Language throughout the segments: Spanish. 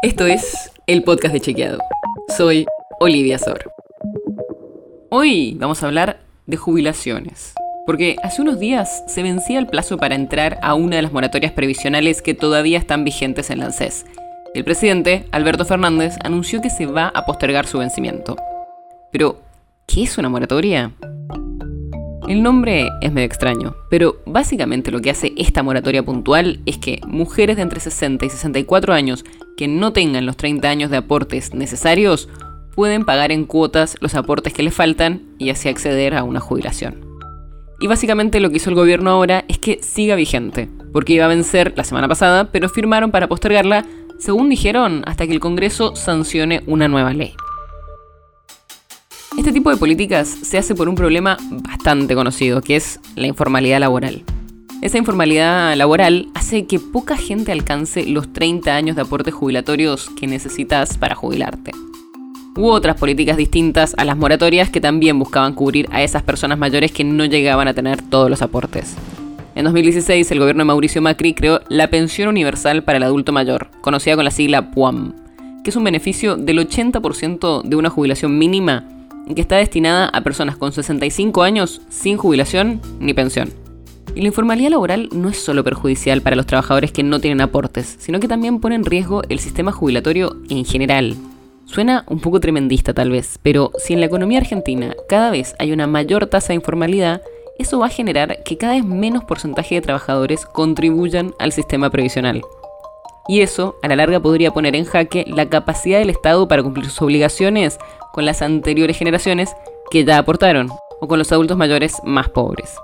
Esto es el podcast de Chequeado. Soy Olivia Sor. Hoy vamos a hablar de jubilaciones. Porque hace unos días se vencía el plazo para entrar a una de las moratorias previsionales que todavía están vigentes en la ANSES. El presidente, Alberto Fernández, anunció que se va a postergar su vencimiento. Pero, ¿qué es una moratoria? El nombre es medio extraño, pero básicamente lo que hace esta moratoria puntual es que mujeres de entre 60 y 64 años que no tengan los 30 años de aportes necesarios pueden pagar en cuotas los aportes que les faltan y así acceder a una jubilación. Y básicamente lo que hizo el gobierno ahora es que siga vigente, porque iba a vencer la semana pasada, pero firmaron para postergarla, según dijeron, hasta que el Congreso sancione una nueva ley. Este tipo de políticas se hace por un problema bastante conocido, que es la informalidad laboral. Esa informalidad laboral hace que poca gente alcance los 30 años de aportes jubilatorios que necesitas para jubilarte. Hubo otras políticas distintas a las moratorias que también buscaban cubrir a esas personas mayores que no llegaban a tener todos los aportes. En 2016, el gobierno de Mauricio Macri creó la Pensión Universal para el Adulto Mayor, conocida con la sigla PUAM, que es un beneficio del 80% de una jubilación mínima que está destinada a personas con 65 años sin jubilación ni pensión. La informalidad laboral no es solo perjudicial para los trabajadores que no tienen aportes, sino que también pone en riesgo el sistema jubilatorio en general. Suena un poco tremendista tal vez, pero si en la economía argentina cada vez hay una mayor tasa de informalidad, eso va a generar que cada vez menos porcentaje de trabajadores contribuyan al sistema previsional. Y eso, a la larga, podría poner en jaque la capacidad del Estado para cumplir sus obligaciones con las anteriores generaciones que ya aportaron, o con los adultos mayores más pobres.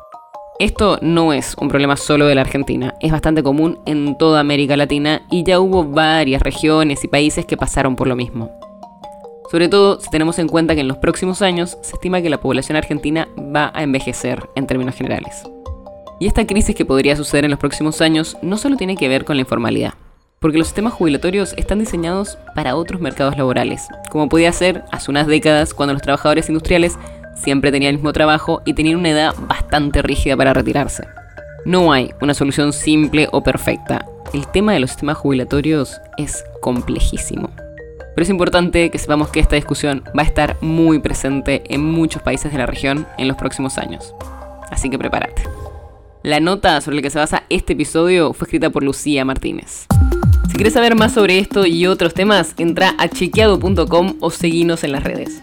Esto no es un problema solo de la Argentina, es bastante común en toda América Latina y ya hubo varias regiones y países que pasaron por lo mismo. Sobre todo si tenemos en cuenta que en los próximos años se estima que la población argentina va a envejecer en términos generales. Y esta crisis que podría suceder en los próximos años no solo tiene que ver con la informalidad, porque los sistemas jubilatorios están diseñados para otros mercados laborales, como podía ser hace unas décadas cuando los trabajadores industriales siempre tenían el mismo trabajo y tenían una edad bastante rígida para retirarse. No hay una solución simple o perfecta. El tema de los sistemas jubilatorios es complejísimo. Pero es importante que sepamos que esta discusión va a estar muy presente en muchos países de la región en los próximos años. Así que prepárate. La nota sobre la que se basa este episodio fue escrita por Lucía Martínez. Si quieres saber más sobre esto y otros temas, entra a chequeado.com o seguinos en las redes.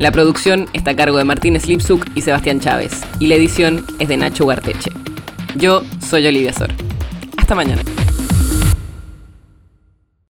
La producción está a cargo de Martínez Lipsuk y Sebastián Chávez, y la edición es de Nacho Guarteche. Yo soy Olivia Sor. Hasta mañana.